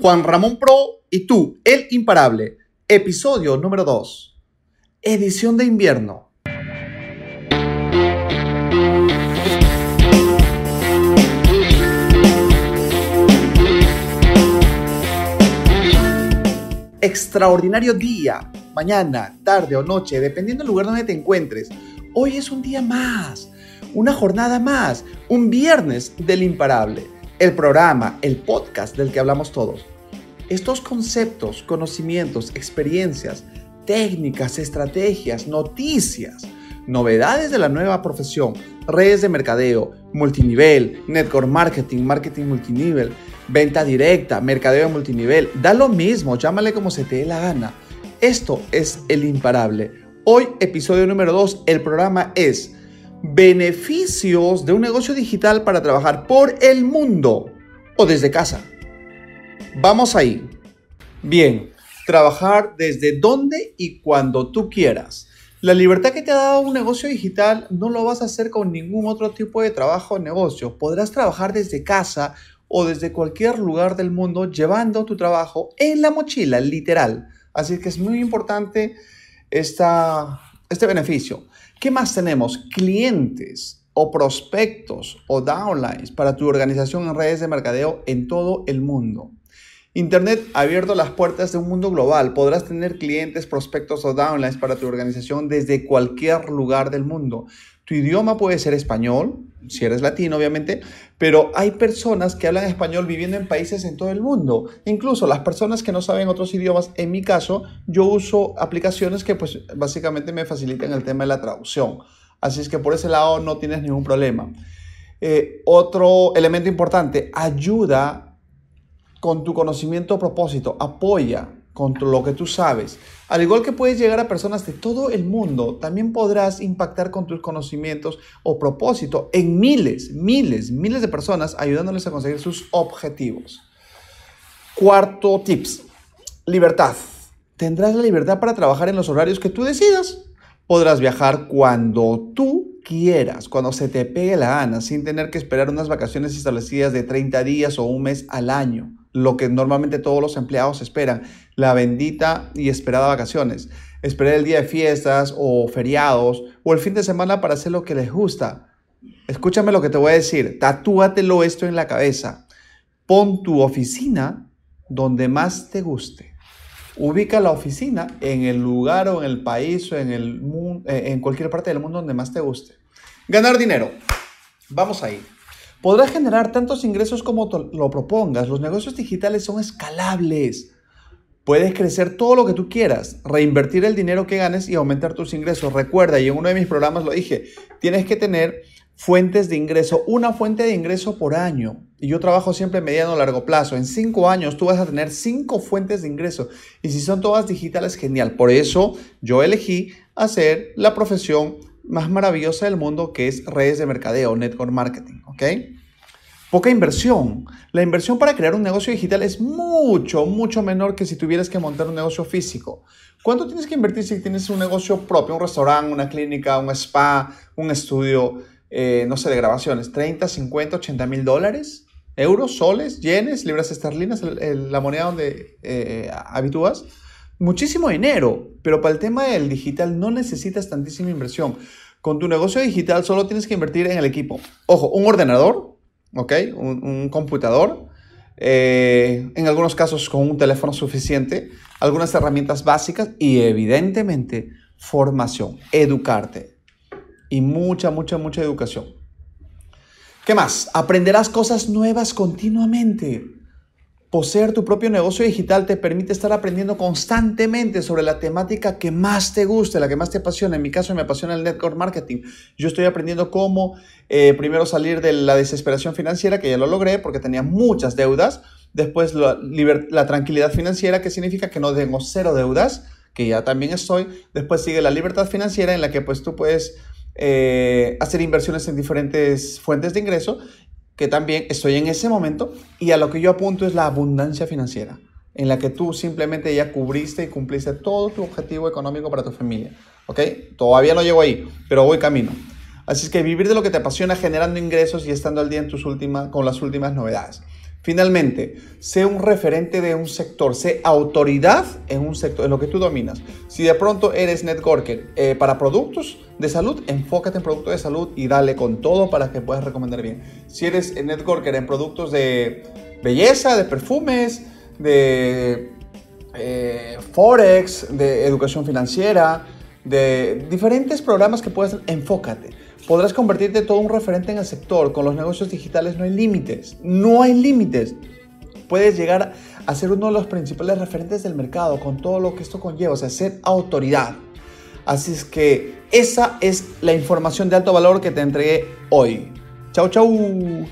Juan Ramón Pro y tú, el imparable. Episodio número 2. Edición de invierno. Extraordinario día, mañana, tarde o noche, dependiendo del lugar donde te encuentres. Hoy es un día más, una jornada más, un viernes del imparable el programa, el podcast del que hablamos todos. Estos conceptos, conocimientos, experiencias, técnicas, estrategias, noticias, novedades de la nueva profesión, redes de mercadeo, multinivel, network marketing, marketing multinivel, venta directa, mercadeo de multinivel, da lo mismo, llámale como se te dé la gana. Esto es el imparable. Hoy, episodio número 2, el programa es beneficios de un negocio digital para trabajar por el mundo o desde casa. Vamos ahí. Bien, trabajar desde donde y cuando tú quieras. La libertad que te ha dado un negocio digital no lo vas a hacer con ningún otro tipo de trabajo o negocio. Podrás trabajar desde casa o desde cualquier lugar del mundo llevando tu trabajo en la mochila, literal. Así que es muy importante esta, este beneficio. ¿Qué más tenemos? Clientes o prospectos o downlines para tu organización en redes de mercadeo en todo el mundo. Internet ha abierto las puertas de un mundo global. Podrás tener clientes, prospectos o downlines para tu organización desde cualquier lugar del mundo. Tu idioma puede ser español, si eres latino obviamente, pero hay personas que hablan español viviendo en países en todo el mundo. Incluso las personas que no saben otros idiomas, en mi caso, yo uso aplicaciones que pues básicamente me facilitan el tema de la traducción. Así es que por ese lado no tienes ningún problema. Eh, otro elemento importante, ayuda con tu conocimiento propósito, apoya con lo que tú sabes. Al igual que puedes llegar a personas de todo el mundo, también podrás impactar con tus conocimientos o propósito en miles, miles, miles de personas ayudándoles a conseguir sus objetivos. Cuarto tips, libertad. Tendrás la libertad para trabajar en los horarios que tú decidas. Podrás viajar cuando tú quieras, cuando se te pegue la gana, sin tener que esperar unas vacaciones establecidas de 30 días o un mes al año lo que normalmente todos los empleados esperan, la bendita y esperada vacaciones. Esperar el día de fiestas o feriados o el fin de semana para hacer lo que les gusta. Escúchame lo que te voy a decir, tatúatelo esto en la cabeza. Pon tu oficina donde más te guste. Ubica la oficina en el lugar o en el país o en, el, eh, en cualquier parte del mundo donde más te guste. Ganar dinero. Vamos ahí. Podrás generar tantos ingresos como lo propongas. Los negocios digitales son escalables. Puedes crecer todo lo que tú quieras, reinvertir el dinero que ganes y aumentar tus ingresos. Recuerda, y en uno de mis programas lo dije, tienes que tener fuentes de ingreso, una fuente de ingreso por año. Y yo trabajo siempre mediano a largo plazo. En cinco años tú vas a tener cinco fuentes de ingreso. Y si son todas digitales, genial. Por eso yo elegí hacer la profesión más maravillosa del mundo que es redes de mercadeo, network marketing, ¿ok? Poca inversión. La inversión para crear un negocio digital es mucho, mucho menor que si tuvieras que montar un negocio físico. ¿Cuánto tienes que invertir si tienes un negocio propio, un restaurante, una clínica, un spa, un estudio, eh, no sé, de grabaciones? ¿30, 50, 80 mil dólares? ¿Euros, soles, yenes, libras esterlinas, la moneda donde eh, habitúas? Muchísimo dinero, pero para el tema del digital no necesitas tantísima inversión. Con tu negocio digital solo tienes que invertir en el equipo. Ojo, un ordenador, ¿ok? Un, computador, eh, en algunos casos con un teléfono suficiente, algunas herramientas básicas y evidentemente formación, educarte y mucha, mucha, mucha educación. ¿Qué más? Aprenderás cosas nuevas continuamente. Poseer tu propio negocio digital te permite estar aprendiendo constantemente sobre la temática que más te guste, la que más te apasiona. En mi caso me apasiona el network marketing. Yo estoy aprendiendo cómo eh, primero salir de la desesperación financiera, que ya lo logré porque tenía muchas deudas. Después la, tranquilidad financiera, que significa que no tengo cero deudas, que ya también estoy. Después sigue la libertad financiera en la que pues tú puedes eh, hacer inversiones en diferentes fuentes de ingreso que también estoy en ese momento y a lo que yo apunto es la abundancia financiera, en la que tú simplemente ya cubriste y cumpliste todo tu objetivo económico para tu familia. ¿Ok? Todavía no llego ahí, pero voy camino. Así es que vivir de lo que te apasiona generando ingresos y estando al día en tus últimas, con las últimas novedades. Finalmente, sé un referente de un sector, sé autoridad en un sector, en lo que tú dominas. Si de pronto eres networker eh, para productos de salud, enfócate en productos de salud y dale con todo para que puedas recomendar bien. Si eres networker en productos de belleza, de perfumes, de eh, forex, de educación financiera, de diferentes programas que puedes, enfócate podrás convertirte todo un referente en el sector. Con los negocios digitales no hay límites. No hay límites. Puedes llegar a ser uno de los principales referentes del mercado con todo lo que esto conlleva, o sea, ser autoridad. Así es que esa es la información de alto valor que te entregué hoy. Chau, chau.